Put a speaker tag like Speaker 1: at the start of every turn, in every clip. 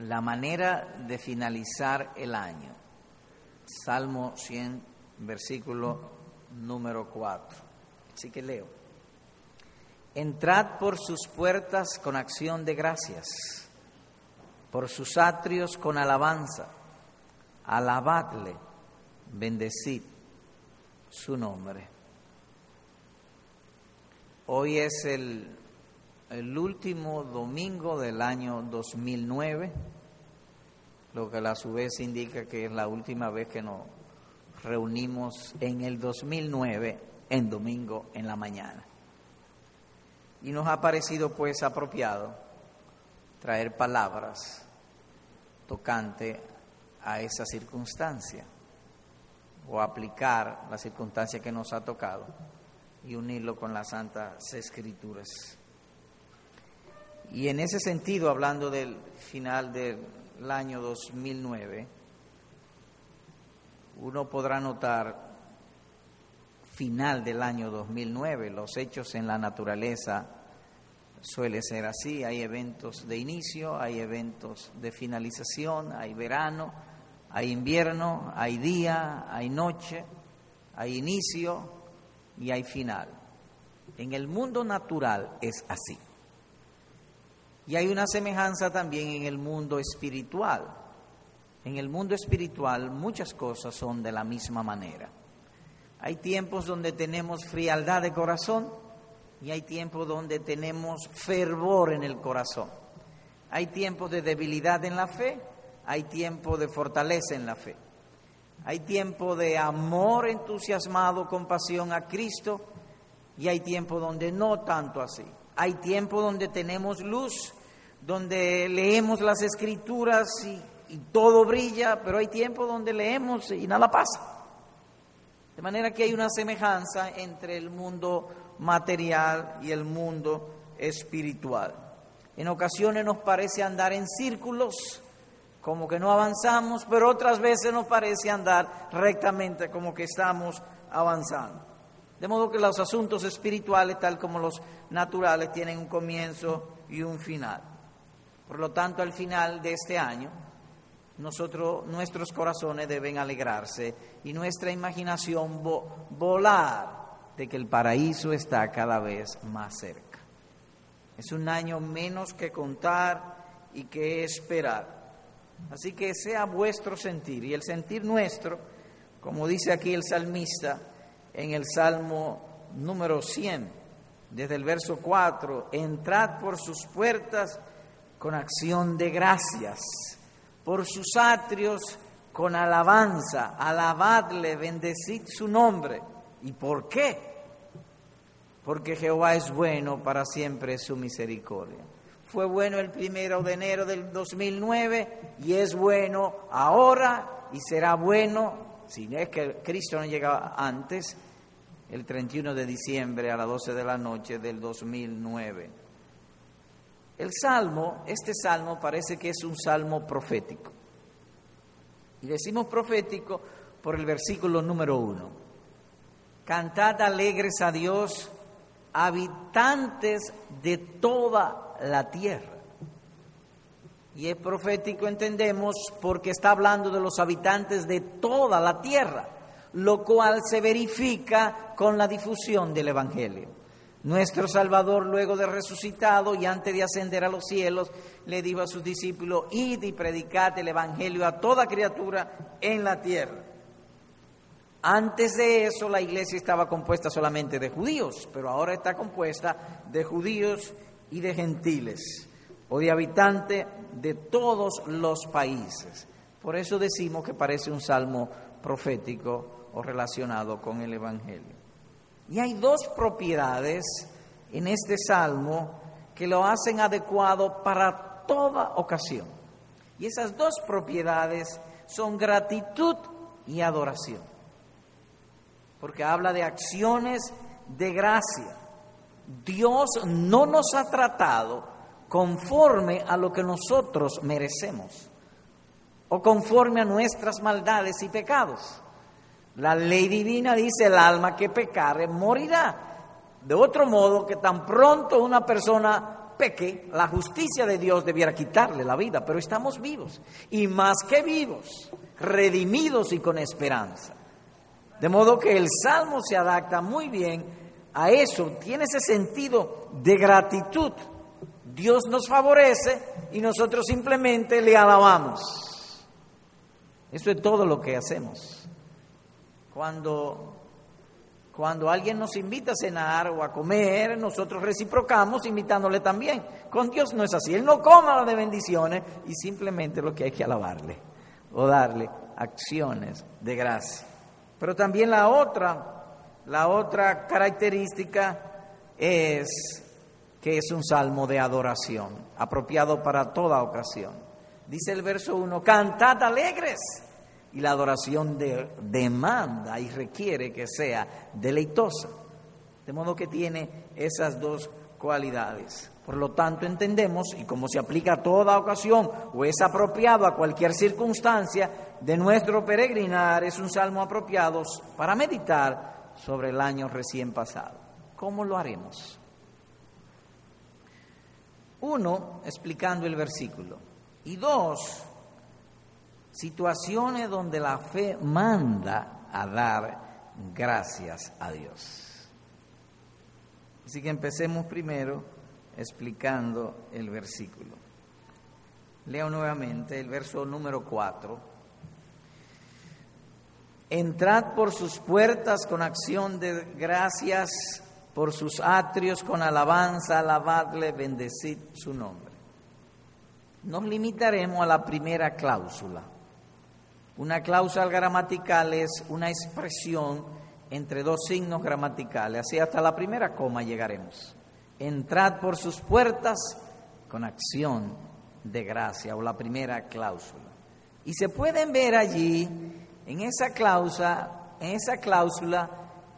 Speaker 1: la manera de finalizar el año. Salmo 100, versículo número 4. Así que leo. Entrad por sus puertas con acción de gracias, por sus atrios con alabanza, alabadle, bendecid su nombre. Hoy es el, el último domingo del año 2009, lo que a su vez indica que es la última vez que nos reunimos en el 2009 en domingo en la mañana. Y nos ha parecido pues apropiado traer palabras tocante a esa circunstancia o aplicar la circunstancia que nos ha tocado y unirlo con las Santas Escrituras. Y en ese sentido, hablando del final del año 2009, uno podrá notar final del año 2009. Los hechos en la naturaleza suele ser así. Hay eventos de inicio, hay eventos de finalización, hay verano, hay invierno, hay día, hay noche, hay inicio y hay final. En el mundo natural es así. Y hay una semejanza también en el mundo espiritual. En el mundo espiritual muchas cosas son de la misma manera. Hay tiempos donde tenemos frialdad de corazón y hay tiempos donde tenemos fervor en el corazón. Hay tiempos de debilidad en la fe, hay tiempos de fortaleza en la fe. Hay tiempo de amor entusiasmado, compasión a Cristo y hay tiempo donde no tanto así. Hay tiempo donde tenemos luz, donde leemos las escrituras y, todo brilla, pero hay tiempo donde leemos y nada pasa. De manera que hay una semejanza entre el mundo material y el mundo espiritual. En ocasiones nos parece andar en círculos, como que no avanzamos, pero otras veces nos parece andar rectamente, como que estamos avanzando. De modo que los asuntos espirituales, tal como los naturales, tienen un comienzo y un final. Por lo tanto, al final de este año, nosotros, nuestros corazones deben alegrarse y nuestra imaginación volar de que el paraíso está cada vez más cerca. Es un año menos que contar y que esperar. Así que sea vuestro sentir y el sentir nuestro, como dice aquí el salmista en el Salmo número 100, desde el verso 4, entrad por sus puertas con acción de gracias por sus atrios con alabanza, alabadle, bendecid su nombre. ¿Y por qué? Porque Jehová es bueno, para siempre su misericordia. Fue bueno el primero de enero del 2009 y es bueno ahora y será bueno, si es que Cristo no llegaba antes, el 31 de diciembre a las 12 de la noche del 2009. El salmo, este salmo parece que es un salmo profético. Y decimos profético por el versículo número uno. Cantad alegres a Dios, habitantes de toda la tierra. Y es profético, entendemos, porque está hablando de los habitantes de toda la tierra, lo cual se verifica con la difusión del Evangelio. Nuestro Salvador, luego de resucitado y antes de ascender a los cielos, le dijo a sus discípulos, id y predicad el Evangelio a toda criatura en la tierra. Antes de eso la iglesia estaba compuesta solamente de judíos, pero ahora está compuesta de judíos y de gentiles, o de habitantes de todos los países. Por eso decimos que parece un salmo profético o relacionado con el Evangelio. Y hay dos propiedades en este salmo que lo hacen adecuado para toda ocasión. Y esas dos propiedades son gratitud y adoración. Porque habla de acciones de gracia. Dios no nos ha tratado conforme a lo que nosotros merecemos o conforme a nuestras maldades y pecados. La ley divina dice el alma que pecare morirá. De otro modo que tan pronto una persona peque, la justicia de Dios debiera quitarle la vida, pero estamos vivos. Y más que vivos, redimidos y con esperanza. De modo que el Salmo se adapta muy bien a eso, tiene ese sentido de gratitud. Dios nos favorece y nosotros simplemente le alabamos. Eso es todo lo que hacemos. Cuando, cuando alguien nos invita a cenar o a comer, nosotros reciprocamos invitándole también. Con Dios no es así. Él no coma de bendiciones y simplemente lo que hay que alabarle o darle acciones de gracia. Pero también la otra, la otra característica es que es un salmo de adoración, apropiado para toda ocasión. Dice el verso 1, cantad alegres. Y la adoración demanda y requiere que sea deleitosa. De modo que tiene esas dos cualidades. Por lo tanto, entendemos, y como se aplica a toda ocasión o es apropiado a cualquier circunstancia de nuestro peregrinar, es un salmo apropiado para meditar sobre el año recién pasado. ¿Cómo lo haremos? Uno, explicando el versículo. Y dos, situaciones donde la fe manda a dar gracias a Dios. Así que empecemos primero explicando el versículo. Leo nuevamente el verso número 4. Entrad por sus puertas con acción de gracias, por sus atrios con alabanza, alabadle, bendecid su nombre. Nos limitaremos a la primera cláusula. Una cláusula gramatical es una expresión entre dos signos gramaticales. Así hasta la primera coma llegaremos. Entrad por sus puertas con acción de gracia o la primera cláusula. Y se pueden ver allí en esa cláusula, en esa cláusula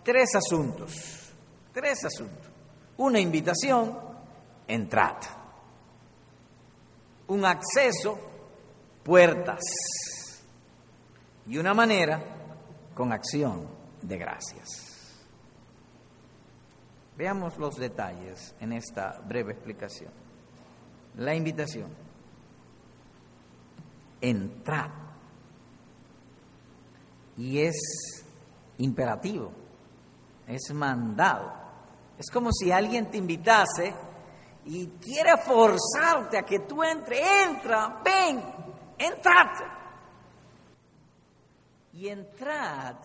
Speaker 1: tres asuntos. Tres asuntos. Una invitación, entrad. Un acceso, puertas. Y una manera con acción de gracias. Veamos los detalles en esta breve explicación. La invitación. Entrad. Y es imperativo, es mandado. Es como si alguien te invitase y quiere forzarte a que tú entre, entra, ven, entrad. Y entrad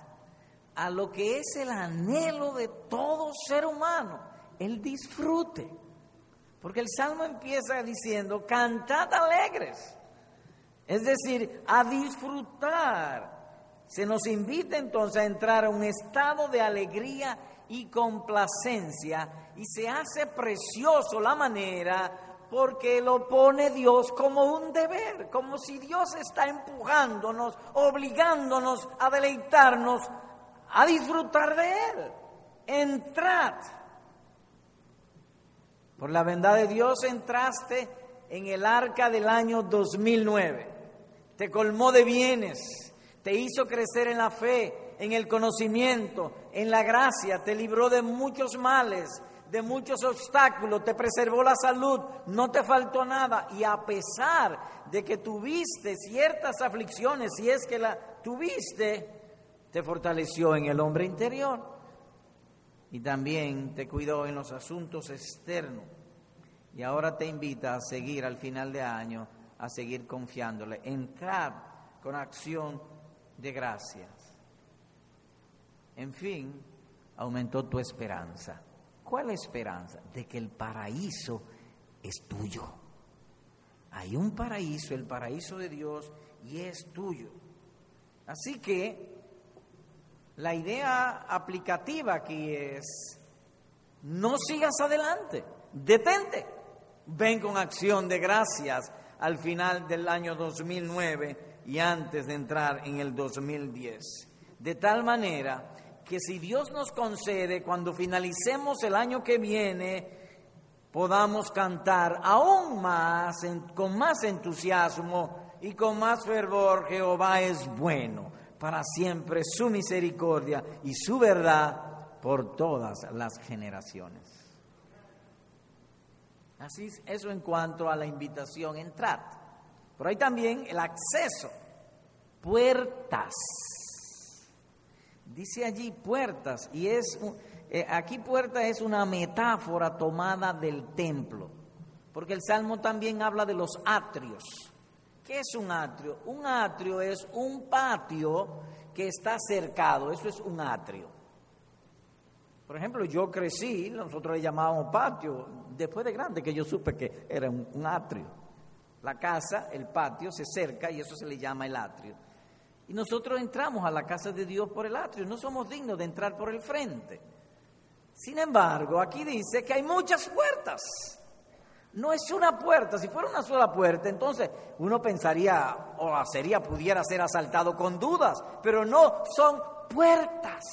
Speaker 1: a lo que es el anhelo de todo ser humano, el disfrute. Porque el salmo empieza diciendo, cantad alegres, es decir, a disfrutar. Se nos invita entonces a entrar a un estado de alegría y complacencia y se hace precioso la manera porque lo pone Dios como un deber, como si Dios está empujándonos, obligándonos a deleitarnos a disfrutar de Él. Entrad. Por la bondad de Dios entraste en el arca del año 2009. Te colmó de bienes, te hizo crecer en la fe, en el conocimiento, en la gracia, te libró de muchos males, de muchos obstáculos, te preservó la salud, no te faltó nada. Y a pesar de que tuviste ciertas aflicciones, si es que la tuviste, te fortaleció en el hombre interior y también te cuidó en los asuntos externos. Y ahora te invita a seguir al final de año, a seguir confiándole, entrar con acción de gracias. En fin, aumentó tu esperanza. ¿Cuál esperanza? De que el paraíso es tuyo. Hay un paraíso, el paraíso de Dios, y es tuyo. Así que la idea aplicativa aquí es, no sigas adelante, detente, ven con acción de gracias al final del año 2009 y antes de entrar en el 2010. De tal manera que si Dios nos concede, cuando finalicemos el año que viene, podamos cantar aún más, con más entusiasmo y con más fervor, Jehová es bueno para siempre su misericordia y su verdad por todas las generaciones. Así es, eso en cuanto a la invitación, entrar. Pero hay también el acceso, puertas. Dice allí puertas y es eh, aquí puerta es una metáfora tomada del templo, porque el salmo también habla de los atrios. ¿Qué es un atrio? Un atrio es un patio que está cercado, eso es un atrio. Por ejemplo, yo crecí, nosotros le llamábamos patio, después de grande que yo supe que era un, atrio. La casa, el patio, se cerca y eso se le llama el atrio. Y nosotros entramos a la casa de Dios por el atrio, no somos dignos de entrar por el frente. Sin embargo, aquí dice que hay muchas puertas. No es una puerta, si fuera una sola puerta, entonces uno pensaría o sería pudiera ser asaltado con dudas, pero no, son puertas.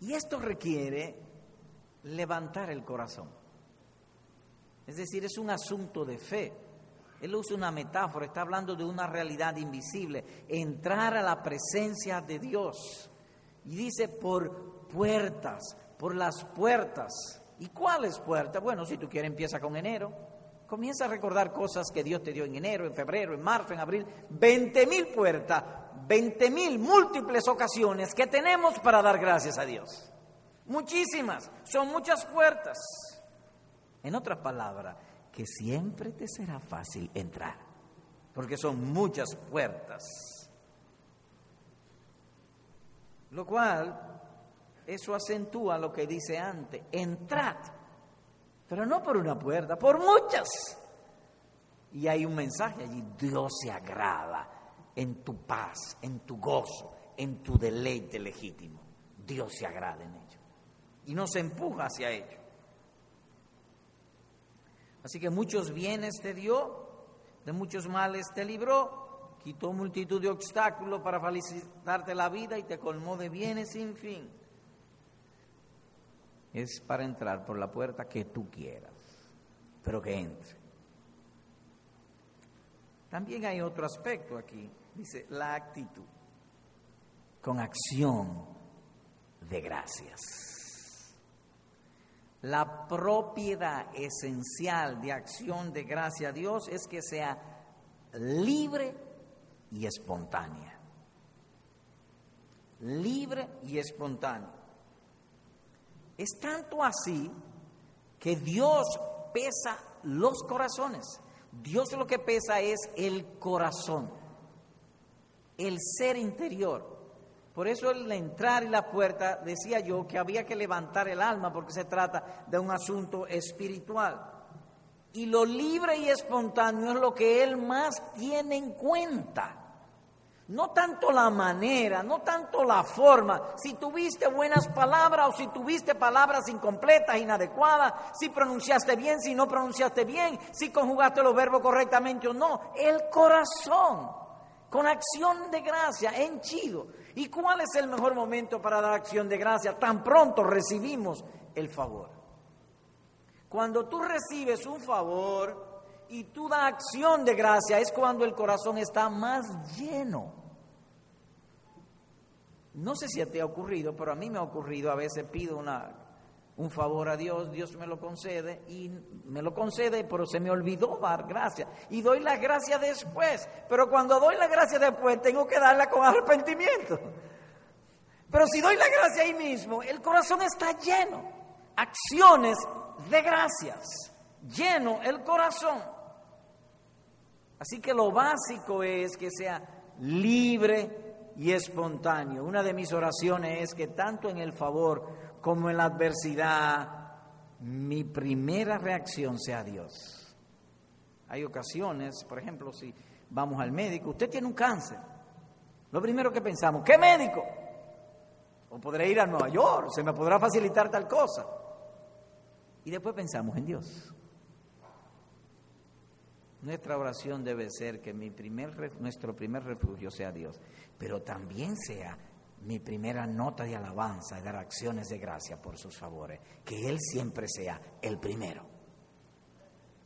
Speaker 1: Y esto requiere levantar el corazón. Es decir, es un asunto de fe. Él usa una metáfora, está hablando de una realidad invisible, entrar a la presencia de Dios. Y dice por puertas, por las puertas. ¿Y cuáles puertas? Bueno, si tú quieres empieza con enero. Comienza a recordar cosas que Dios te dio en enero, en febrero, en marzo, en abril. Veinte mil puertas 20 mil múltiples ocasiones que tenemos para dar gracias a Dios. Muchísimas, son muchas puertas. En otras palabras, que siempre te será fácil entrar, porque son muchas puertas. Lo cual, eso acentúa lo que dice antes, entrad, pero no por una puerta, por muchas. Y hay un mensaje allí, Dios se agrada en tu paz, en tu gozo, en tu deleite legítimo. Dios se agrada en ello y nos empuja hacia ello. Así que muchos bienes te dio, de muchos males te libró, quitó multitud de obstáculos para felicitarte la vida y te colmó de bienes sin fin. Es para entrar por la puerta que tú quieras, pero que entre. También hay otro aspecto aquí. Dice, la actitud, con acción de gracias. La propiedad esencial de acción de gracia a Dios es que sea libre y espontánea. Libre y espontánea. Es tanto así que Dios pesa los corazones. Dios lo que pesa es el corazón el ser interior. Por eso el entrar y la puerta decía yo que había que levantar el alma porque se trata de un asunto espiritual. Y lo libre y espontáneo es lo que él más tiene en cuenta. No tanto la manera, no tanto la forma, si tuviste buenas palabras o si tuviste palabras incompletas, inadecuadas, si pronunciaste bien, si no pronunciaste bien, si conjugaste los verbos correctamente o no, el corazón con acción de gracia, henchido. ¿Y cuál es el mejor momento para dar acción de gracia? Tan pronto recibimos el favor. Cuando tú recibes un favor y tú das acción de gracia, es cuando el corazón está más lleno. No sé si te ha ocurrido, pero a mí me ha ocurrido, a veces pido una un favor a Dios, Dios me lo concede y me lo concede, pero se me olvidó dar gracias. Y doy la gracia después, pero cuando doy la gracia después tengo que darla con arrepentimiento. Pero si doy la gracia ahí mismo, el corazón está lleno. Acciones de gracias. Lleno el corazón. Así que lo básico es que sea libre y espontáneo. Una de mis oraciones es que tanto en el favor como en la adversidad, mi primera reacción sea Dios. Hay ocasiones, por ejemplo, si vamos al médico, usted tiene un cáncer. Lo primero que pensamos, ¿qué médico? O podré ir a Nueva York, se me podrá facilitar tal cosa. Y después pensamos en Dios. Nuestra oración debe ser que mi primer, nuestro primer refugio sea Dios, pero también sea mi primera nota de alabanza y dar acciones de gracia por sus favores. Que Él siempre sea el primero.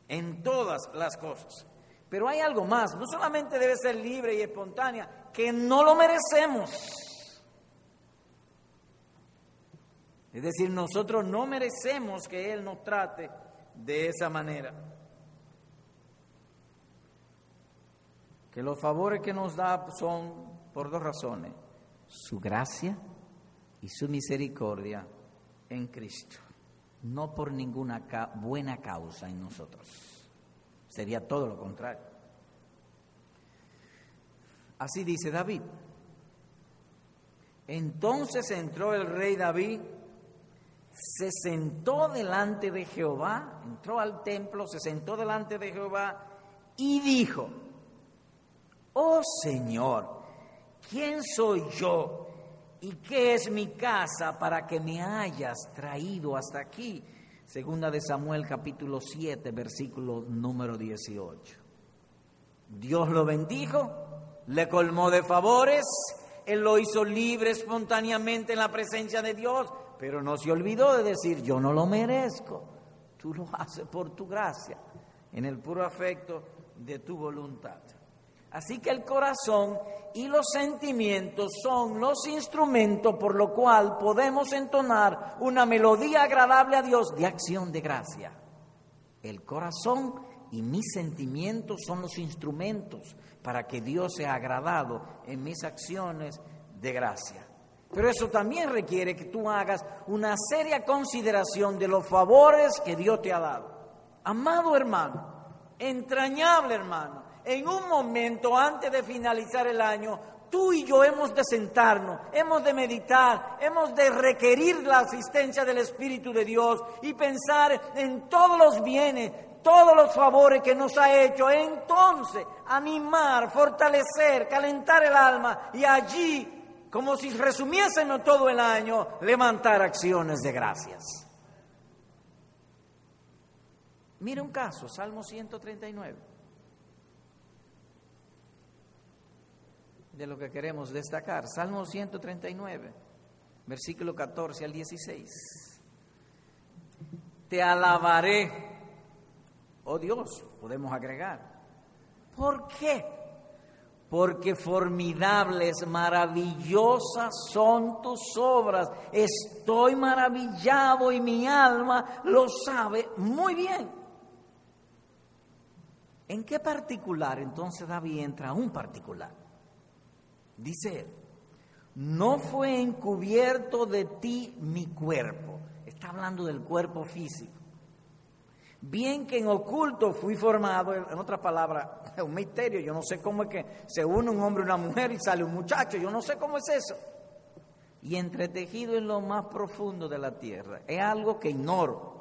Speaker 1: En todas las cosas. Pero hay algo más. No solamente debe ser libre y espontánea, que no lo merecemos. Es decir, nosotros no merecemos que Él nos trate de esa manera. Que los favores que nos da son por dos razones. Su gracia y su misericordia en Cristo. No por ninguna buena causa en nosotros. Sería todo lo contrario. Así dice David. Entonces entró el rey David se sentó delante de Jehová, entró al templo, se sentó delante de Jehová y dijo, oh Señor, ¿quién soy yo y qué es mi casa para que me hayas traído hasta aquí? Segunda de Samuel capítulo 7, versículo número 18. Dios lo bendijo, le colmó de favores, él lo hizo libre espontáneamente en la presencia de Dios pero no se olvidó de decir, yo no lo merezco, tú lo haces por tu gracia, en el puro afecto de tu voluntad. Así que el corazón y los sentimientos son los instrumentos por lo cual podemos entonar una melodía agradable a Dios de acción de gracia. El corazón y mis sentimientos son los instrumentos para que Dios sea agradado en mis acciones de gracia. Pero eso también requiere que tú hagas una seria consideración de los favores que Dios te ha dado. Amado hermano, entrañable hermano, en un momento antes de finalizar el año, tú y yo hemos de sentarnos, hemos de meditar, hemos de requerir la asistencia del Espíritu de Dios y pensar en todos los bienes, todos los favores que nos ha hecho. Entonces, animar, fortalecer, calentar el alma y allí como si resumiésemos todo el año, levantar acciones de gracias. Mira un caso, Salmo 139, de lo que queremos destacar. Salmo 139, versículo 14 al 16. Te alabaré, oh Dios, podemos agregar. ¿Por qué? porque formidables, maravillosas son tus obras. Estoy maravillado y mi alma lo sabe muy bien. ¿En qué particular entonces David entra un particular? Dice no fue encubierto de ti mi cuerpo. Está hablando del cuerpo físico. Bien que en oculto fui formado, en otra palabra, es un misterio, yo no sé cómo es que se une un hombre y una mujer y sale un muchacho, yo no sé cómo es eso. Y entretejido en lo más profundo de la tierra, es algo que ignoro.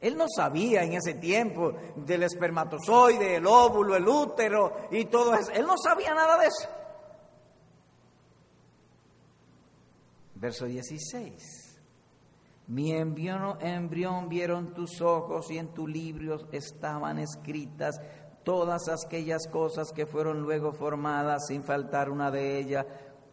Speaker 1: Él no sabía en ese tiempo del espermatozoide, el óvulo, el útero y todo eso. Él no sabía nada de eso. Verso 16. Mi embrión, vieron tus ojos y en tu libro estaban escritas todas aquellas cosas que fueron luego formadas sin faltar una de ellas.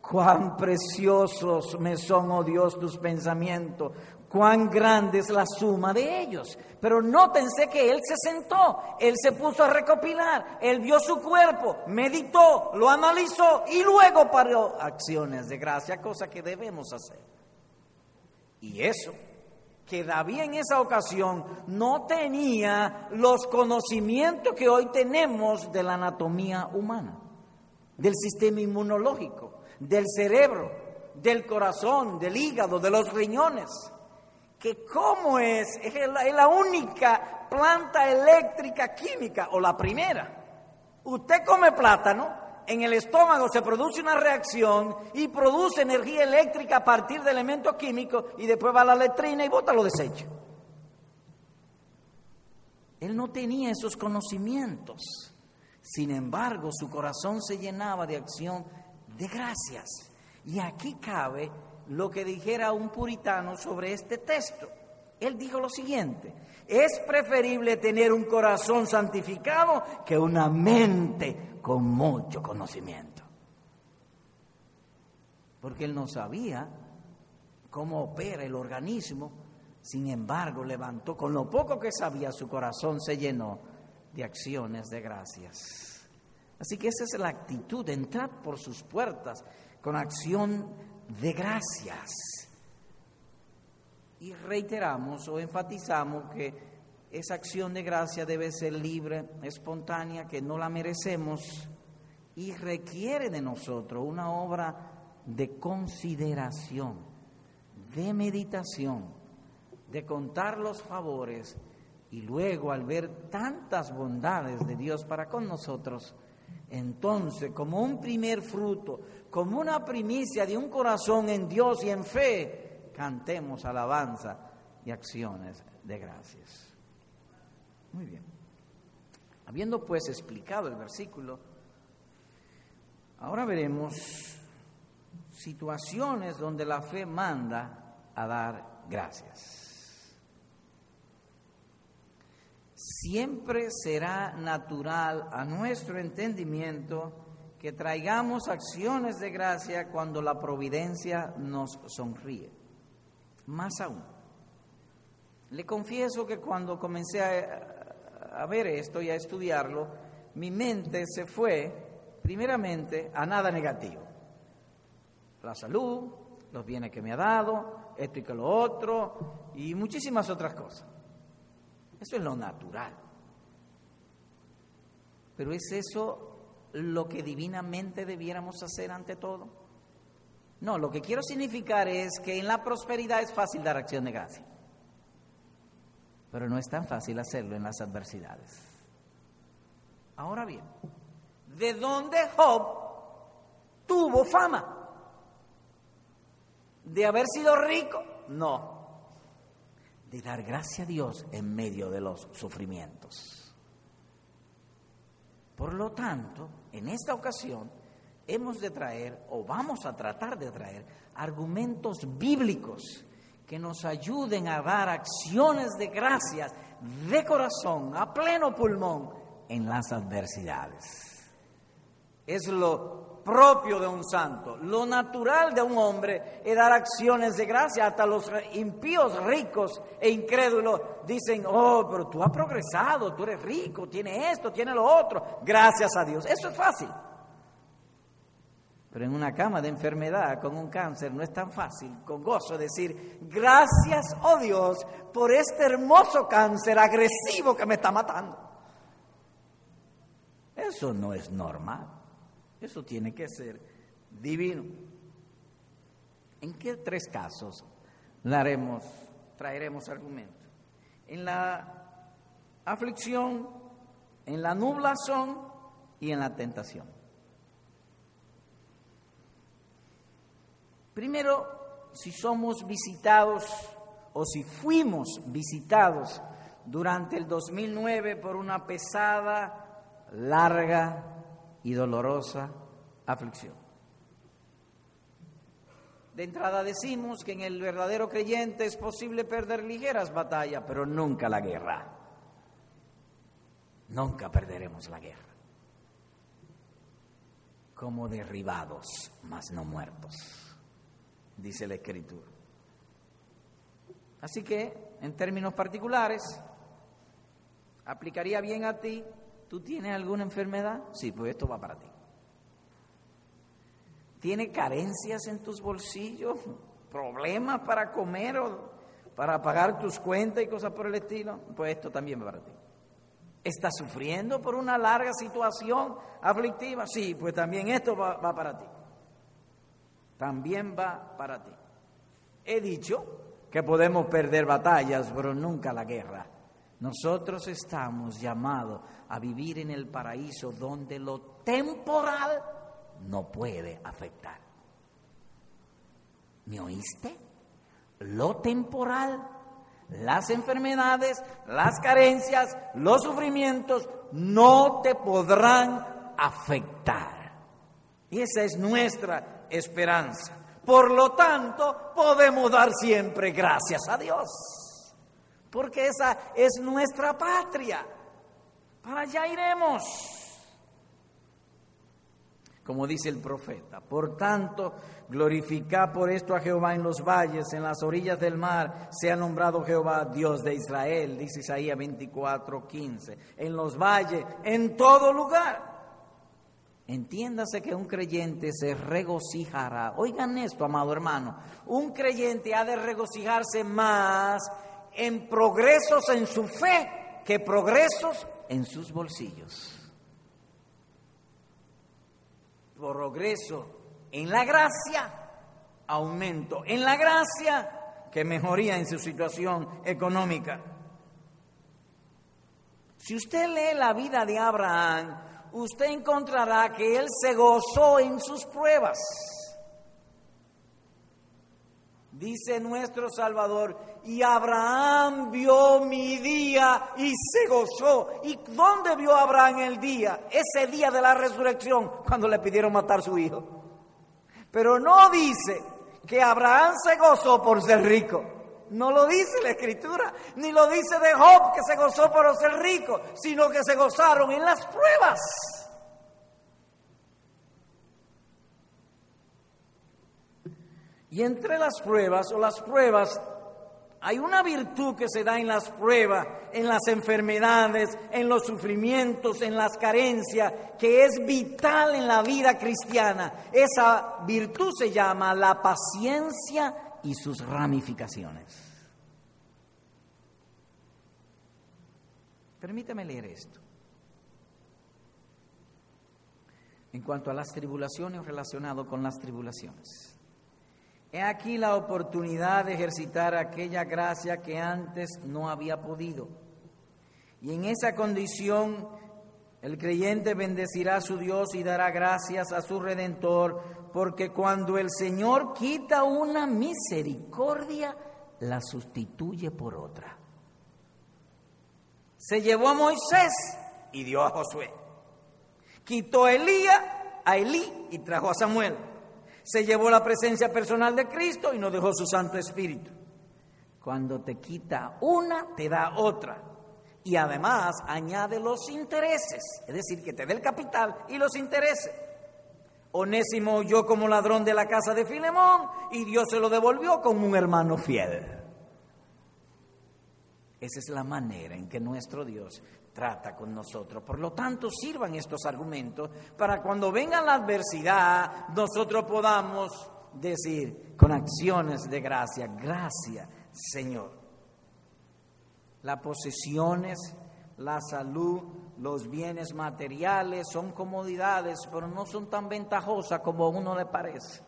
Speaker 1: Cuán preciosos me son, oh Dios, tus pensamientos, cuán grande es la suma de ellos. Pero nótense que él se sentó, él se puso a recopilar, él vio su cuerpo, meditó, lo analizó y luego paró acciones de gracia, cosa que debemos hacer. Y eso, que David en esa ocasión no tenía los conocimientos que hoy tenemos de la anatomía humana, del sistema inmunológico, del cerebro, del corazón, del hígado, de los riñones. Que cómo es, es la única planta eléctrica química, o la primera. Usted come plátano en el estómago se produce una reacción y produce energía eléctrica a partir de elementos químicos y después va a la letrina y bota los desechos. Él no tenía esos conocimientos. Sin embargo, su corazón se llenaba de acción de gracias. Y aquí cabe lo que dijera un puritano sobre este texto. Él dijo lo siguiente, es preferible tener un corazón santificado que una mente con mucho conocimiento. Porque él no sabía cómo opera el organismo, sin embargo levantó, con lo poco que sabía, su corazón se llenó de acciones de gracias. Así que esa es la actitud, entrar por sus puertas con acción de gracias. Y reiteramos o enfatizamos que esa acción de gracia debe ser libre, espontánea, que no la merecemos y requiere de nosotros una obra de consideración, de meditación, de contar los favores y luego al ver tantas bondades de Dios para con nosotros, entonces como un primer fruto, como una primicia de un corazón en Dios y en fe, cantemos alabanza y acciones de gracias. Muy bien. Habiendo pues explicado el versículo, ahora veremos situaciones donde la fe manda a dar gracias. Siempre será natural a nuestro entendimiento que traigamos acciones de gracia cuando la providencia nos sonríe. Más aún, le confieso que cuando comencé a, ver esto y a estudiarlo, mi mente se fue primeramente a nada negativo. La salud, los bienes que me ha dado, esto y que lo otro, y muchísimas otras cosas. Eso es lo natural. Pero ¿es eso lo que divinamente debiéramos hacer ante todo? No, lo que quiero significar es que en la prosperidad es fácil dar acción de gracia. Pero no es tan fácil hacerlo en las adversidades. Ahora bien, ¿de dónde Job tuvo fama? ¿De haber sido rico? No de dar gracia a Dios en medio de los sufrimientos. Por lo tanto, en esta ocasión hemos de traer o vamos a tratar de traer argumentos bíblicos que nos ayuden a dar acciones de gracias de corazón, a pleno pulmón, en las adversidades. Es lo propio de un santo. Lo natural de un hombre es dar acciones de gracia. Hasta los impíos ricos e incrédulos dicen, oh, pero tú has progresado, tú eres rico, tiene esto, tiene lo otro. Gracias a Dios. Eso es fácil. Pero en una cama de enfermedad con un cáncer no es tan fácil con gozo decir, gracias, oh Dios, por este hermoso cáncer agresivo que me está matando. Eso no es normal. Eso tiene que ser divino. ¿En qué tres casos haremos, traeremos argumentos? En la aflicción, en la nublazón y en la tentación. Primero, si somos visitados o si fuimos visitados durante el 2009 por una pesada, larga y dolorosa aflicción. De entrada decimos que en el verdadero creyente es posible perder ligeras batallas, pero nunca la guerra. Nunca perderemos la guerra. Como derribados, mas no muertos, dice la Escritura. Así que, en términos particulares, aplicaría bien a ti ¿Tú tienes alguna enfermedad? Sí, pues esto va para ti. ¿Tienes carencias en tus bolsillos? ¿Problemas para comer o para pagar tus cuentas y cosas por el estilo? Pues esto también va para ti. ¿Estás sufriendo por una larga situación aflictiva? Sí, pues también esto va, va para ti. También va para ti. He dicho que podemos perder batallas, pero nunca la guerra. Nosotros estamos llamados a vivir en el paraíso donde lo temporal no puede afectar. ¿Me oíste? Lo temporal, las enfermedades, las carencias, los sufrimientos no te podrán afectar. Y esa es nuestra esperanza. Por lo tanto, podemos dar siempre gracias a Dios, porque esa es nuestra patria. Para allá iremos. Como dice el profeta, por tanto, glorificad por esto a Jehová en los valles, en las orillas del mar, sea nombrado Jehová Dios de Israel, dice Isaías 24, 15, en los valles, en todo lugar. Entiéndase que un creyente se regocijará. Oigan esto, amado hermano. Un creyente ha de regocijarse más en progresos en su fe que progresos en sus bolsillos. Progreso en la gracia, aumento en la gracia, que mejoría en su situación económica. Si usted lee la vida de Abraham, usted encontrará que él se gozó en sus pruebas. Dice nuestro Salvador, y Abraham vio mi día y se gozó. ¿Y dónde vio Abraham el día? Ese día de la resurrección, cuando le pidieron matar a su hijo. Pero no dice que Abraham se gozó por ser rico. No lo dice la escritura, ni lo dice de Job que se gozó por ser rico, sino que se gozaron en las pruebas. Y entre las pruebas o las pruebas hay una virtud que se da en las pruebas, en las enfermedades, en los sufrimientos, en las carencias, que es vital en la vida cristiana. Esa virtud se llama la paciencia y sus ramificaciones. Permítame leer esto. En cuanto a las tribulaciones relacionado con las tribulaciones. He aquí la oportunidad de ejercitar aquella gracia que antes no había podido. Y en esa condición el creyente bendecirá a su Dios y dará gracias a su Redentor, porque cuando el Señor quita una misericordia, la sustituye por otra. Se llevó a Moisés y dio a Josué. Quitó a Elías, a Elí y trajo a Samuel. Se llevó la presencia personal de Cristo y nos dejó su Santo Espíritu. Cuando te quita una, te da otra. Y además añade los intereses, es decir, que te dé el capital y los intereses. Onésimo yo como ladrón de la casa de Filemón y Dios se lo devolvió como un hermano fiel. Esa es la manera en que nuestro Dios trata con nosotros. Por lo tanto, sirvan estos argumentos para cuando venga la adversidad, nosotros podamos decir con acciones de gracia, gracias Señor. Las posesiones, la salud, los bienes materiales son comodidades, pero no son tan ventajosas como a uno le parece.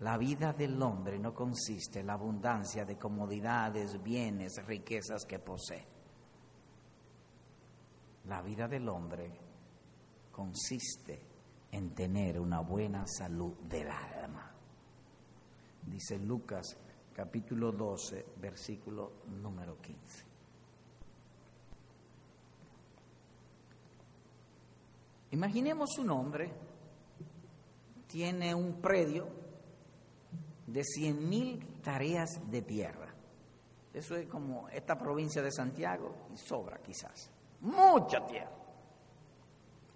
Speaker 1: La vida del hombre no consiste en la abundancia de comodidades, bienes, riquezas que posee. La vida del hombre consiste en tener una buena salud del alma. Dice Lucas capítulo 12, versículo número 15. Imaginemos un hombre, tiene un predio de 100.000 tareas de tierra. Eso es como esta provincia de Santiago y sobra quizás. Mucha tierra.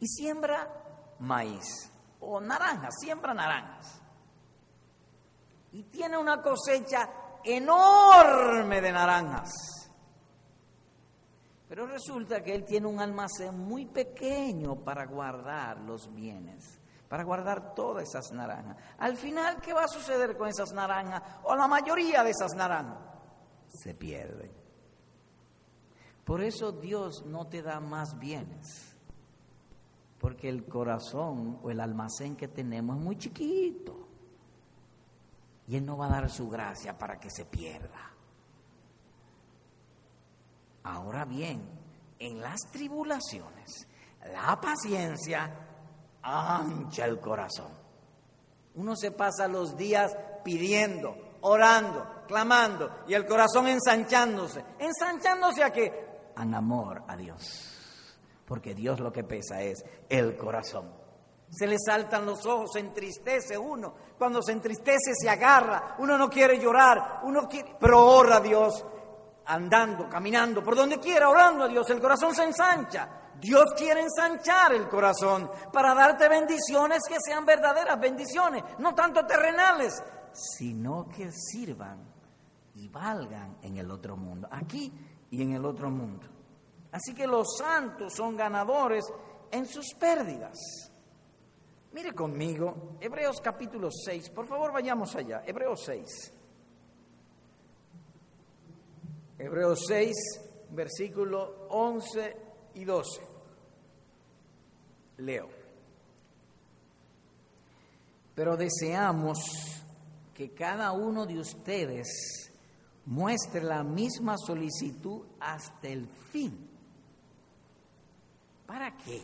Speaker 1: Y siembra maíz o naranjas, siembra naranjas. Y tiene una cosecha enorme de naranjas. Pero resulta que él tiene un almacén muy pequeño para guardar los bienes para guardar todas esas naranjas. Al final, ¿qué va a suceder con esas naranjas? O la mayoría de esas naranjas se pierden. Por eso Dios no te da más bienes, porque el corazón o el almacén que tenemos es muy chiquito. Y Él no va a dar su gracia para que se pierda. Ahora bien, en las tribulaciones, la paciencia ancha el corazón. Uno se pasa los días pidiendo, orando, clamando y el corazón ensanchándose. ¿Ensanchándose a qué? En amor a Dios. Porque Dios lo que pesa es el corazón. Se le saltan los ojos, se entristece uno. Cuando se entristece se agarra. Uno no quiere llorar, uno quiere, pero ora a Dios andando, caminando, por donde quiera, orando a Dios. El corazón se ensancha. Dios quiere ensanchar el corazón para darte bendiciones que sean verdaderas bendiciones, no tanto terrenales, sino que sirvan y valgan en el otro mundo, aquí y en el otro mundo. Así que los santos son ganadores en sus pérdidas. Mire conmigo, Hebreos capítulo 6, por favor vayamos allá, Hebreos 6. Hebreos 6, versículo 11 y 12. Leo. Pero deseamos que cada uno de ustedes muestre la misma solicitud hasta el fin. ¿Para qué?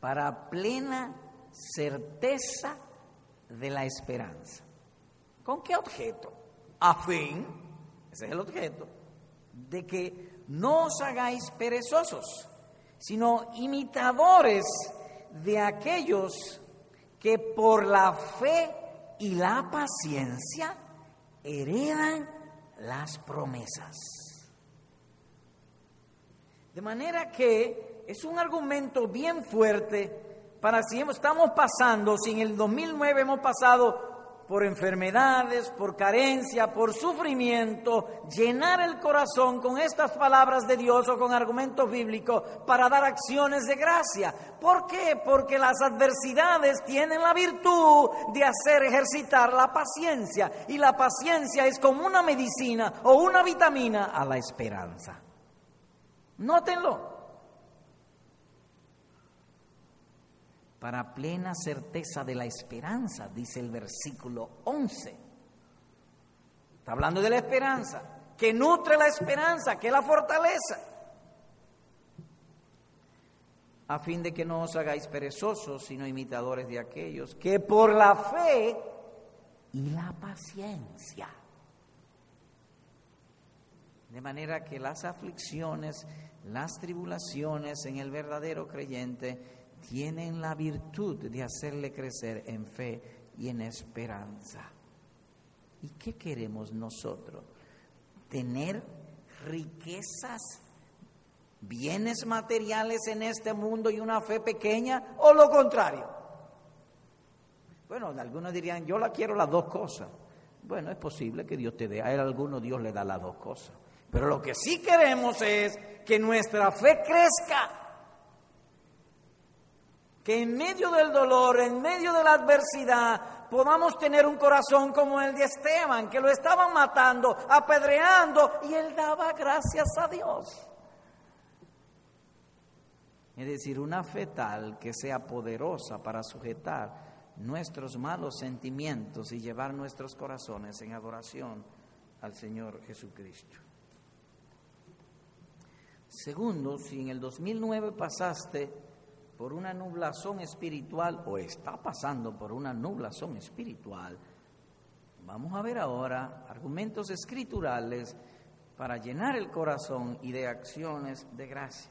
Speaker 1: Para plena certeza de la esperanza. ¿Con qué objeto? A fin, ese es el objeto, de que no os hagáis perezosos, sino imitadores de aquellos que por la fe y la paciencia heredan las promesas. De manera que es un argumento bien fuerte para si estamos pasando, si en el 2009 hemos pasado por enfermedades, por carencia, por sufrimiento, llenar el corazón con estas palabras de Dios o con argumentos bíblicos para dar acciones de gracia. ¿Por qué? Porque las adversidades tienen la virtud de hacer ejercitar la paciencia y la paciencia es como una medicina o una vitamina a la esperanza. Nótenlo. Para plena certeza de la esperanza, dice el versículo 11. Está hablando de la esperanza, que nutre la esperanza, que la fortaleza. A fin de que no os hagáis perezosos, sino imitadores de aquellos que por la fe y la paciencia. De manera que las aflicciones, las tribulaciones en el verdadero creyente, tienen la virtud de hacerle crecer en fe y en esperanza. ¿Y qué queremos nosotros? ¿Tener riquezas, bienes materiales en este mundo y una fe pequeña o lo contrario? Bueno, algunos dirían, yo la quiero las dos cosas. Bueno, es posible que Dios te dé, a él alguno Dios le da las dos cosas. Pero lo que sí queremos es que nuestra fe crezca que en medio del dolor, en medio de la adversidad, podamos tener un corazón como el de Esteban, que lo estaban matando, apedreando, y él daba gracias a Dios. Es decir, una fe tal que sea poderosa para sujetar nuestros malos sentimientos y llevar nuestros corazones en adoración al Señor Jesucristo. Segundo, si en el 2009 pasaste por una nublazón espiritual o está pasando por una nublazón espiritual, vamos a ver ahora argumentos escriturales para llenar el corazón y de acciones de gracia.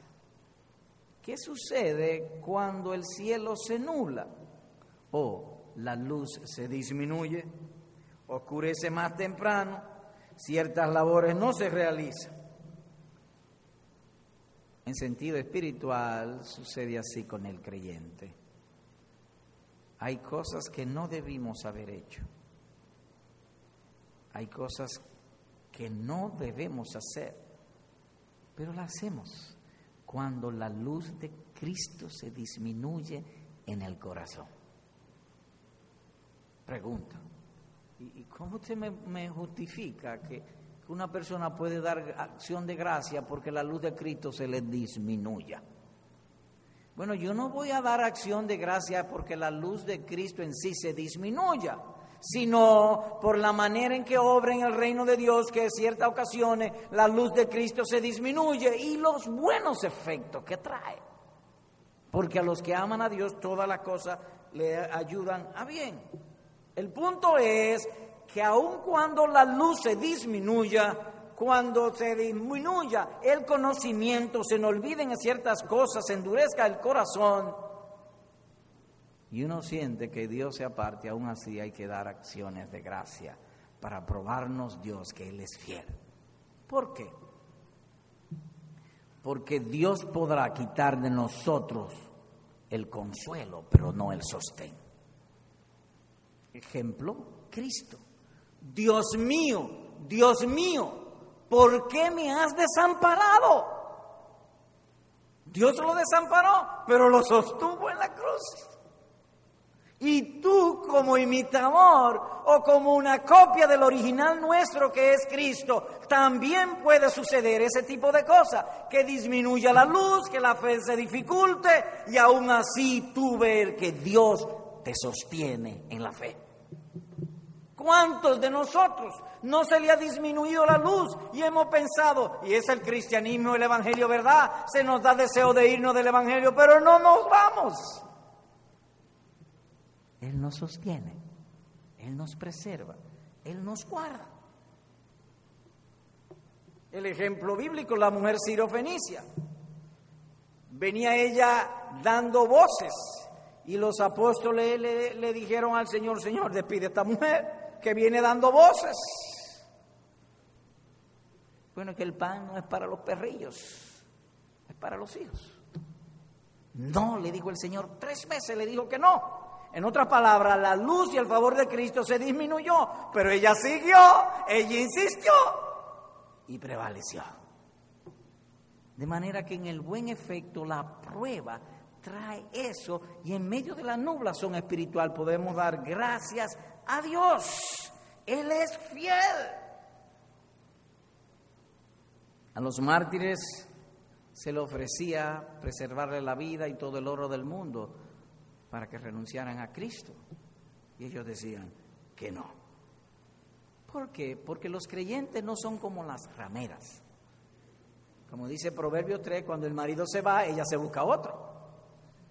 Speaker 1: ¿Qué sucede cuando el cielo se nula o la luz se disminuye, oscurece más temprano, ciertas labores no se realizan? En sentido espiritual sucede así con el creyente. Hay cosas que no debimos haber hecho. Hay cosas que no debemos hacer, pero las hacemos cuando la luz de Cristo se disminuye en el corazón. Pregunta, ¿y cómo usted me, me justifica que una persona puede dar acción de gracia porque la luz de Cristo se le disminuya. Bueno, yo no voy a dar acción de gracia porque la luz de Cristo en sí se disminuya, sino por la manera en que obra en el reino de Dios, que en ciertas ocasiones la luz de Cristo se disminuye y los buenos efectos que trae. Porque a los que aman a Dios todas las cosas le ayudan a bien. El punto es que aun cuando la luz se disminuya, cuando se disminuya el conocimiento, se nos olviden ciertas cosas, se endurezca el corazón, y uno siente que Dios se aparte, aún así hay que dar acciones de gracia para probarnos Dios que Él es fiel. ¿Por qué? Porque Dios podrá quitar de nosotros el consuelo, pero no el sostén. Ejemplo, Cristo. Dios mío, Dios mío, ¿por qué me has desamparado? Dios lo desamparó, pero lo sostuvo en la cruz. Y tú como imitador o como una copia del original nuestro que es Cristo, también puede suceder ese tipo de cosas, que disminuya la luz, que la fe se dificulte y aún así tú ver que Dios te sostiene en la fe. ¿Cuántos de nosotros no se le ha disminuido la luz y hemos pensado, y es el cristianismo, el evangelio, ¿verdad? Se nos da deseo de irnos del evangelio, pero no nos vamos. Él nos sostiene, Él nos preserva, Él nos guarda. El ejemplo bíblico, la mujer sirofenicia. Venía ella dando voces y los apóstoles le, dijeron al Señor, Señor, despide a esta mujer que viene dando voces. Bueno, que el pan no es para los perrillos, es para los hijos. No, le dijo el Señor, tres veces le dijo que no. En otras palabras, la luz y el favor de Cristo se disminuyó, pero ella siguió, ella insistió y prevaleció. De manera que en el buen efecto la prueba trae eso y en medio de la nublación espiritual podemos dar gracias a Dios. Él es fiel. A los mártires se le ofrecía preservarle la vida y todo el oro del mundo para que renunciaran a Cristo. Y ellos decían que no. ¿Por qué? Porque los creyentes no son como las rameras. Como dice Proverbio 3, cuando el marido se va, ella se busca otro.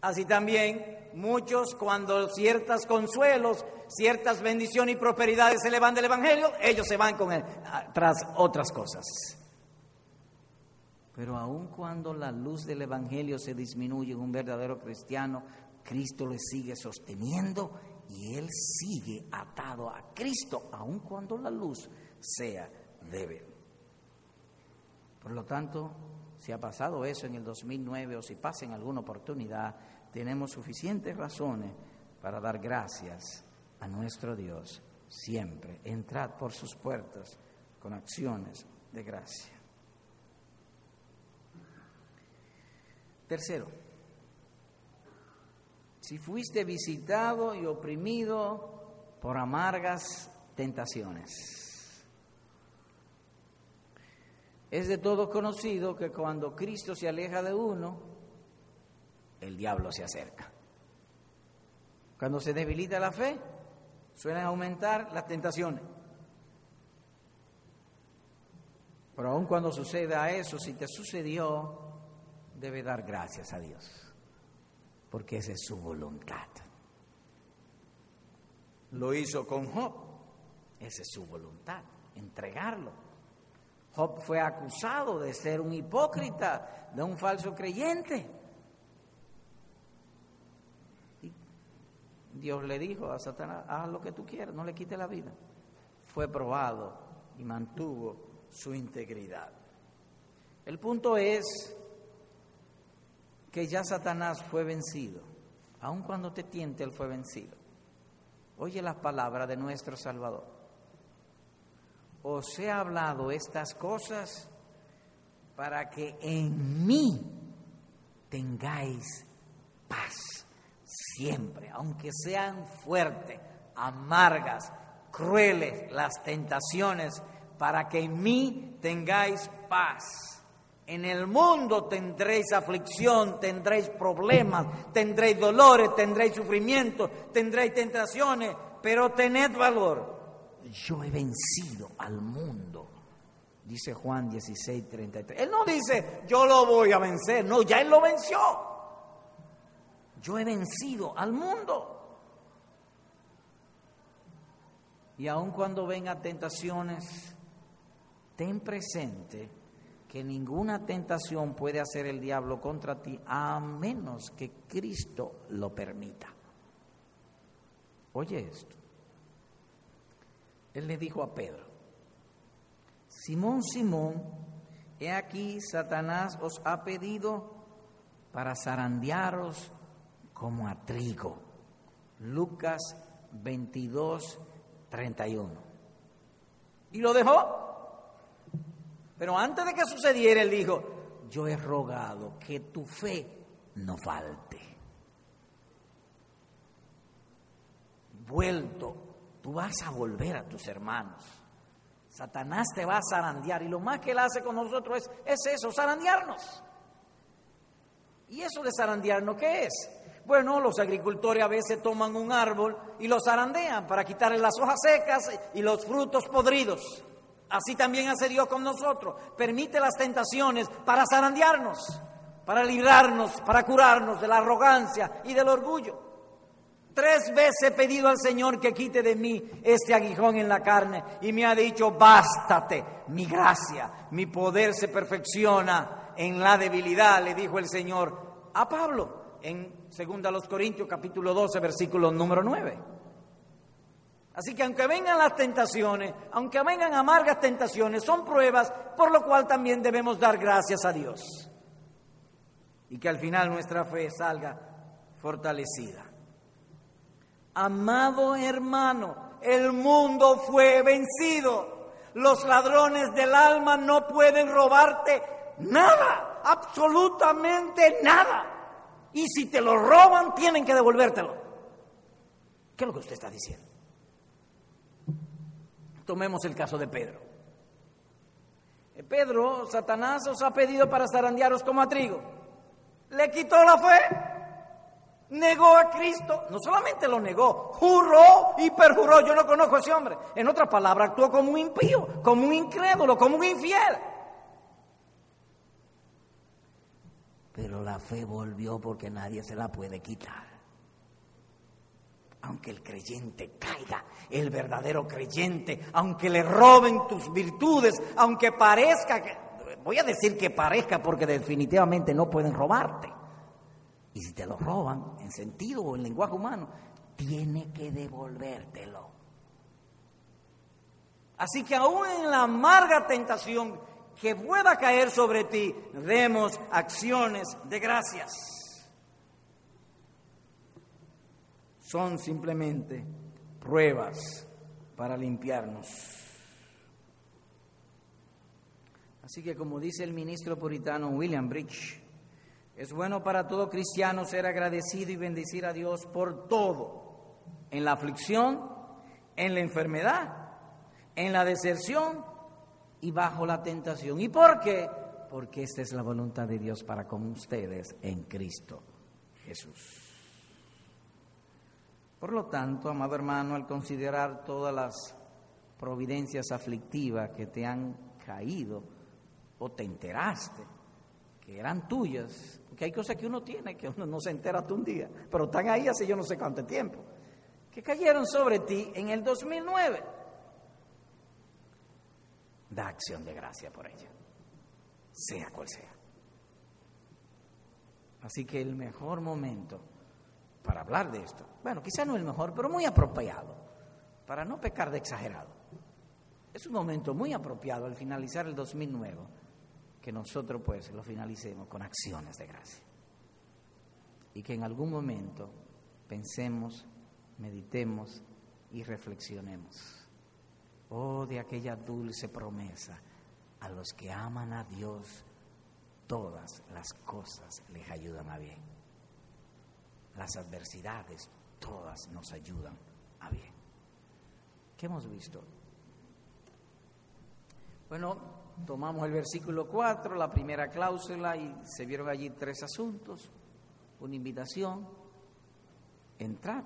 Speaker 1: Así también muchos cuando ciertos consuelos, ciertas bendiciones y prosperidades se le van del Evangelio, ellos se van con él tras otras cosas. Pero aun cuando la luz del Evangelio se disminuye en un verdadero cristiano, Cristo le sigue sosteniendo y él sigue atado a Cristo, aun cuando la luz sea débil. Por lo tanto, si ha pasado eso en el 2009 o si pasa en alguna oportunidad, tenemos suficientes razones para dar gracias a nuestro Dios siempre. Entrad por sus puertas con acciones de gracia. Tercero, si fuiste visitado y oprimido por amargas tentaciones. Es de todo conocido que cuando Cristo se aleja de uno, el diablo se acerca. Cuando se debilita la fe, suelen aumentar las tentaciones. Pero aun cuando suceda eso, si te sucedió, debe dar gracias a Dios porque esa es su voluntad. Lo hizo con Job, esa es su voluntad, entregarlo. Job fue acusado de ser un hipócrita, de un falso creyente. Dios le dijo a Satanás, haz lo que tú quieras, no le quite la vida. Fue probado y mantuvo su integridad. El punto es que ya Satanás fue vencido. Aun cuando te tiente, él fue vencido. Oye las palabras de nuestro Salvador. Os he hablado estas cosas para que en mí tengáis paz siempre, aunque sean fuertes, amargas, crueles las tentaciones, para que en mí tengáis paz. En el mundo tendréis aflicción, tendréis problemas, tendréis dolores, tendréis sufrimiento, tendréis tentaciones, pero tened valor. Yo he vencido al mundo, dice Juan 16, 33. Él no dice, yo lo voy a vencer, no, ya él lo venció. Yo he vencido al mundo. Y aun cuando vengan tentaciones, ten presente que ninguna tentación puede hacer el diablo contra ti a menos que Cristo lo permita. Oye esto. Él le dijo a Pedro, Simón, Simón, he aquí Satanás os ha pedido para zarandearos como a trigo. Lucas 22, 31. Y lo dejó. Pero antes de que sucediera, él dijo, yo he rogado que tu fe no falte. Vuelto, tú vas a volver a tus hermanos. Satanás te va a zarandear y lo más que él hace con nosotros es, es eso, zarandearnos. ¿Y eso de zarandearnos qué es? Bueno, los agricultores a veces toman un árbol y lo zarandean para quitarle las hojas secas y los frutos podridos. Así también hace Dios con nosotros. Permite las tentaciones para zarandearnos, para librarnos, para curarnos de la arrogancia y del orgullo. Tres veces he pedido al Señor que quite de mí este aguijón en la carne y me ha dicho, bástate, mi gracia, mi poder se perfecciona en la debilidad, le dijo el Señor a Pablo en 2 Corintios capítulo 12, versículo número 9. Así que aunque vengan las tentaciones, aunque vengan amargas tentaciones, son pruebas por lo cual también debemos dar gracias a Dios. Y que al final nuestra fe salga fortalecida. Amado hermano, el mundo fue vencido. Los ladrones del alma no pueden robarte nada, absolutamente nada. Y si te lo roban, tienen que devolvértelo. ¿Qué es lo que usted está diciendo? Tomemos el caso de Pedro. Eh, Pedro, Satanás os ha pedido para zarandearos como a trigo. Le quitó la fe negó a Cristo, no solamente lo negó, juró y perjuró, yo no conozco a ese hombre. En otras palabras, actuó como un impío, como un incrédulo, como un infiel. Pero la fe volvió porque nadie se la puede quitar. Aunque el creyente caiga, el verdadero creyente, aunque le roben tus virtudes, aunque parezca que, voy a decir que parezca porque definitivamente no pueden robarte y si te lo roban, en sentido o en lenguaje humano, tiene que devolvértelo. Así que aún en la amarga tentación que pueda caer sobre ti, demos acciones de gracias. Son simplemente pruebas para limpiarnos. Así que como dice el ministro puritano William Bridge, es bueno para todo cristiano ser agradecido y bendecir a Dios por todo, en la aflicción, en la enfermedad, en la deserción y bajo la tentación. ¿Y por qué? Porque esta es la voluntad de Dios para con ustedes en Cristo Jesús. Por lo tanto, amado hermano, al considerar todas las providencias aflictivas que te han caído o te enteraste, que eran tuyas, porque hay cosas que uno tiene que uno no se entera hasta un día, pero están ahí hace yo no sé cuánto tiempo, que cayeron sobre ti en el 2009. Da acción de gracia por ella, sea cual sea. Así que el mejor momento para hablar de esto, bueno, quizá no el mejor, pero muy apropiado, para no pecar de exagerado. Es un momento muy apropiado al finalizar el 2009 que nosotros pues lo finalicemos con acciones de gracia. Y que en algún momento pensemos, meditemos y reflexionemos. Oh, de aquella dulce promesa, a los que aman a Dios, todas las cosas les ayudan a bien. Las adversidades, todas nos ayudan a bien. ¿Qué hemos visto? Bueno, tomamos el versículo 4, la primera cláusula, y se vieron allí tres asuntos, una invitación, entrar,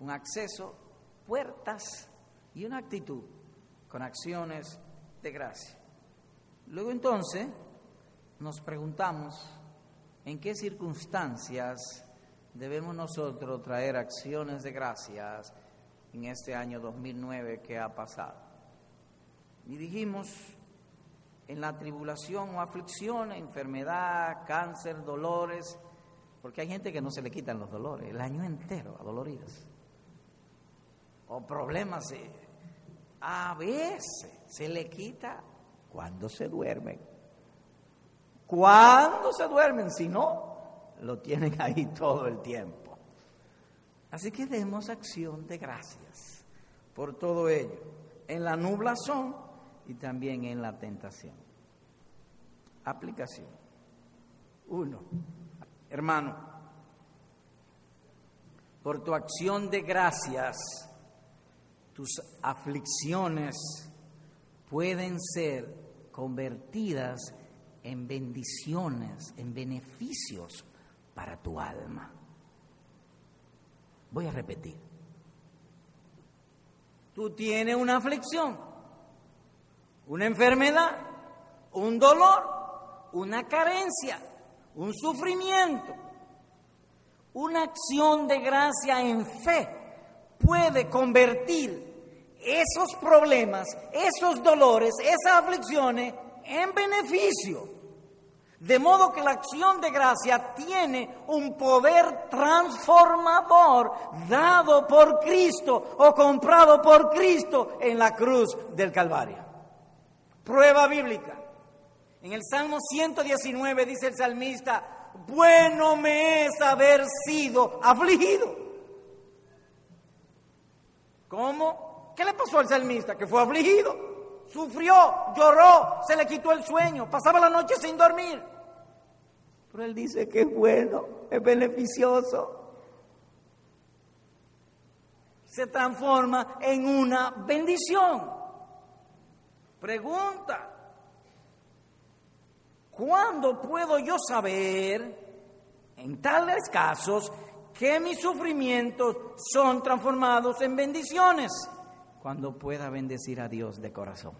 Speaker 1: un acceso, puertas y una actitud con acciones de gracia. Luego entonces nos preguntamos en qué circunstancias debemos nosotros traer acciones de gracias en este año 2009 que ha pasado. Y dijimos en la tribulación o aflicción, enfermedad, cáncer, dolores, porque hay gente que no se le quitan los dolores, el año entero adoloridos. O problemas, a veces se le quita cuando se duermen. Cuando se duermen, si no, lo tienen ahí todo el tiempo. Así que demos acción de gracias por todo ello. En la nublación y también en la tentación. Aplicación.
Speaker 2: Uno, hermano, por tu acción de gracias, tus aflicciones pueden ser convertidas en bendiciones, en beneficios para tu alma. Voy a repetir. Tú tienes una aflicción, una enfermedad, un dolor, una carencia, un sufrimiento. Una acción de gracia en fe puede convertir esos problemas, esos dolores, esas aflicciones en beneficio. De modo que la acción de gracia tiene un poder transformador dado por Cristo o comprado por Cristo en la cruz del Calvario. Prueba bíblica. En el Salmo 119 dice el salmista, bueno me es haber sido afligido. ¿Cómo? ¿Qué le pasó al salmista? Que fue afligido sufrió, lloró, se le quitó el sueño, pasaba la noche sin dormir. Pero él dice que es bueno, es beneficioso. Se transforma en una bendición. Pregunta, ¿cuándo puedo yo saber, en tales casos, que mis sufrimientos son transformados en bendiciones? Cuando pueda bendecir a Dios de corazón.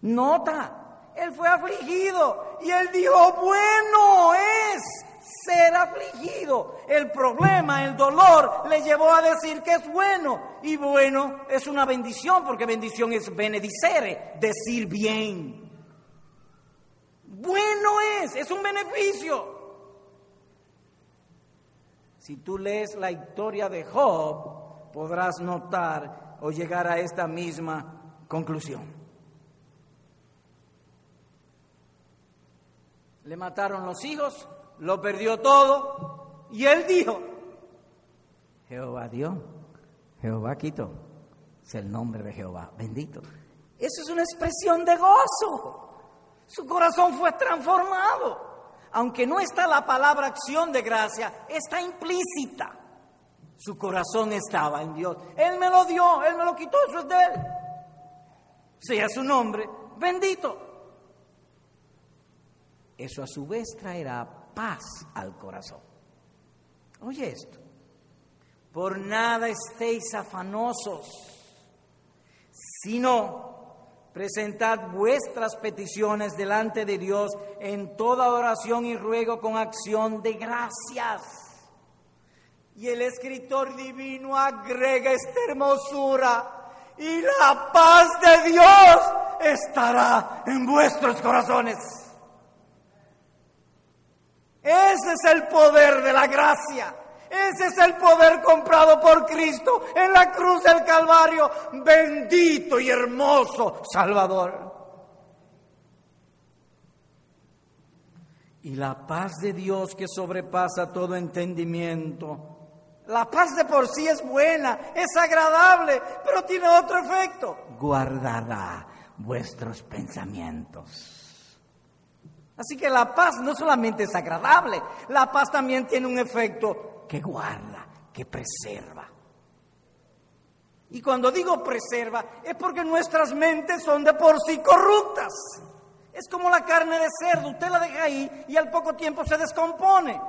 Speaker 2: Nota, él fue afligido y él dijo, bueno es ser afligido. El problema, el dolor, le llevó a decir que es bueno. Y bueno es una bendición, porque bendición es benedicere, decir bien. Bueno es, es un beneficio. Si tú lees la historia de Job, podrás notar o llegar a esta misma conclusión. Le mataron los hijos, lo perdió todo y él dijo, Jehová dio, Jehová quitó, es el nombre de Jehová, bendito. Eso es una expresión de gozo. Su corazón fue transformado. Aunque no está la palabra acción de gracia, está implícita. Su corazón estaba en Dios. Él me lo dio, Él me lo quitó, eso es de Él. Sea su nombre bendito. Eso a su vez traerá paz al corazón. Oye esto, por nada estéis afanosos, sino presentad vuestras peticiones delante de Dios en toda oración y ruego con acción de gracias y el escritor divino agrega esta hermosura. Y la paz de Dios estará en vuestros corazones. Ese es el poder de la gracia. Ese es el poder comprado por Cristo en la cruz del Calvario. Bendito y hermoso Salvador. Y la paz de Dios que sobrepasa todo entendimiento la paz de por sí es buena, es agradable, pero tiene otro efecto. Guardará vuestros pensamientos. Así que la paz no solamente es agradable, la paz también tiene un efecto que guarda, que preserva. Y cuando digo preserva es porque nuestras mentes son de por sí corruptas. Es como la carne de cerdo, usted la deja ahí y al poco tiempo se descompone.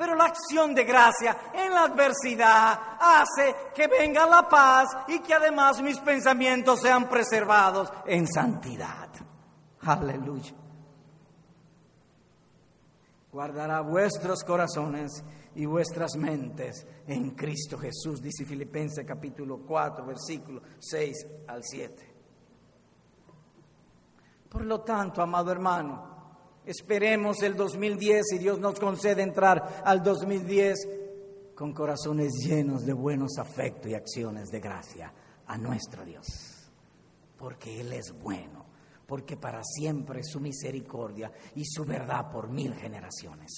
Speaker 2: Pero la acción de gracia en la adversidad hace que venga la paz y que además mis pensamientos sean preservados en santidad. Aleluya. Guardará vuestros corazones y vuestras mentes en Cristo Jesús, dice Filipenses capítulo 4, versículo 6 al 7. Por lo tanto, amado hermano, Esperemos el 2010 y Dios nos concede entrar al 2010 con corazones llenos de buenos afectos y acciones de gracia a nuestro Dios. Porque Él es bueno, porque para siempre su misericordia y su verdad por mil generaciones.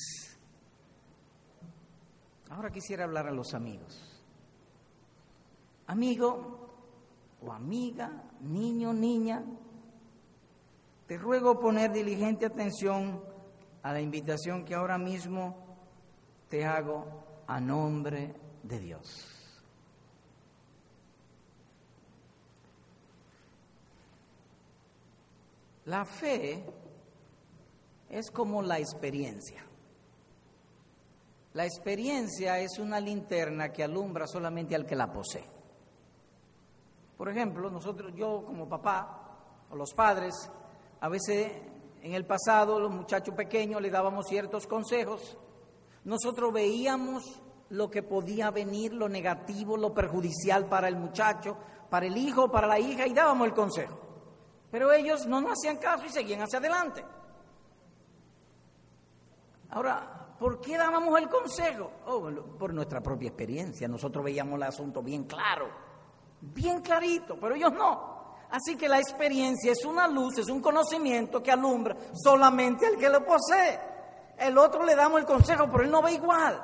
Speaker 2: Ahora quisiera hablar a los amigos. Amigo o amiga, niño, niña, Te ruego poner diligente atención a la invitación que ahora mismo te hago a nombre de Dios. La fe es como la experiencia. La experiencia es una linterna que alumbra solamente al que la posee. Por ejemplo, nosotros, yo como papá o los padres, a veces en el pasado los muchachos pequeños le dábamos ciertos consejos. Nosotros veíamos lo que podía venir, lo negativo, lo perjudicial para el muchacho, para el hijo, para la hija, y dábamos el consejo. Pero ellos no nos hacían caso y seguían hacia adelante. Ahora, ¿por qué dábamos el consejo? Oh, por nuestra propia experiencia. Nosotros veíamos el asunto bien claro, bien clarito, pero ellos no. Así que la experiencia es una luz, es un conocimiento que alumbra solamente al que lo posee. El otro le damos el consejo, pero él no ve igual.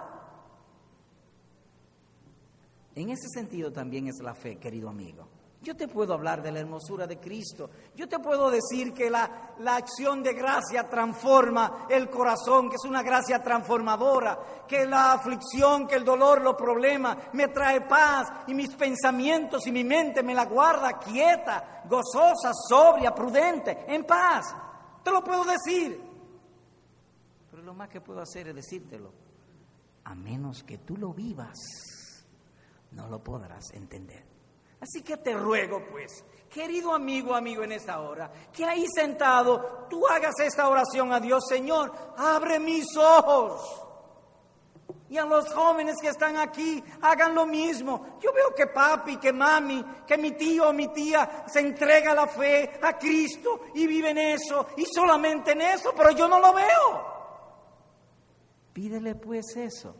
Speaker 2: En ese sentido también es la fe, querido amigo. Yo te puedo hablar de la hermosura de Cristo. Yo te puedo decir que la, la, acción de gracia transforma el corazón, que es una gracia transformadora, que la aflicción, que el dolor, los problemas me trae paz y mis pensamientos y mi mente me la guarda quieta, gozosa, sobria, prudente, en paz. Te lo puedo decir. Pero lo más que puedo hacer es decírtelo. A menos que tú lo vivas, no lo podrás entender. Así que te ruego, pues, querido amigo, amigo en esta hora, que ahí sentado tú hagas esta oración a Dios, Señor, abre mis ojos. Y a los jóvenes que están aquí, hagan lo mismo. Yo veo que papi, que mami, que mi tío o mi tía se entrega la fe a Cristo y vive en eso y solamente en eso, pero yo no lo veo. Pídele pues eso,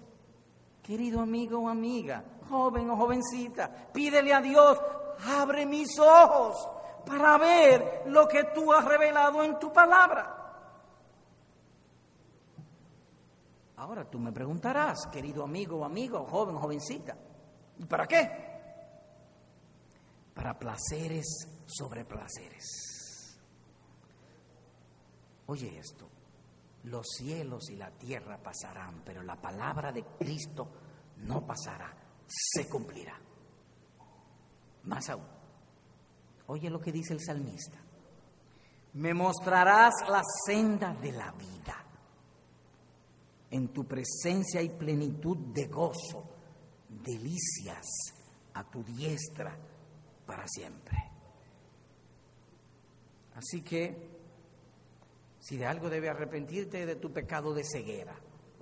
Speaker 2: querido amigo o amiga joven o jovencita, pídele a Dios, abre mis ojos para ver lo que tú has revelado en tu palabra. Ahora tú me preguntarás, querido amigo o amigo, joven o jovencita, ¿y para qué? Para placeres sobre placeres. Oye esto, los cielos y la tierra pasarán, pero la palabra de Cristo no pasará se cumplirá. Más aún, oye lo que dice el salmista, me mostrarás la senda de la vida. En tu presencia hay plenitud de gozo, delicias a tu diestra para siempre. Así que, si de algo debe arrepentirte de tu pecado de ceguera,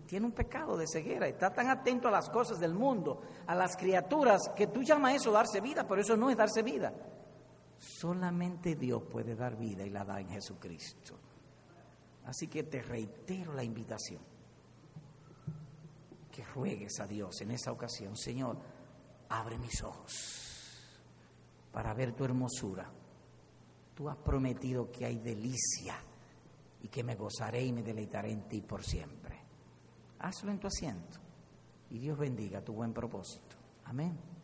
Speaker 2: tiene un pecado de ceguera, está tan atento a las cosas del mundo, a las criaturas, que tú llamas eso darse vida, pero eso no es darse vida. Solamente Dios puede dar vida y la da en Jesucristo. Así que te reitero la invitación, que ruegues a Dios en esa ocasión, Señor, abre mis ojos para ver tu hermosura. Tú has prometido que hay delicia y que me gozaré y me deleitaré en ti por siempre hazlo en tu asiento y Dios bendiga tu buen propósito. Amén.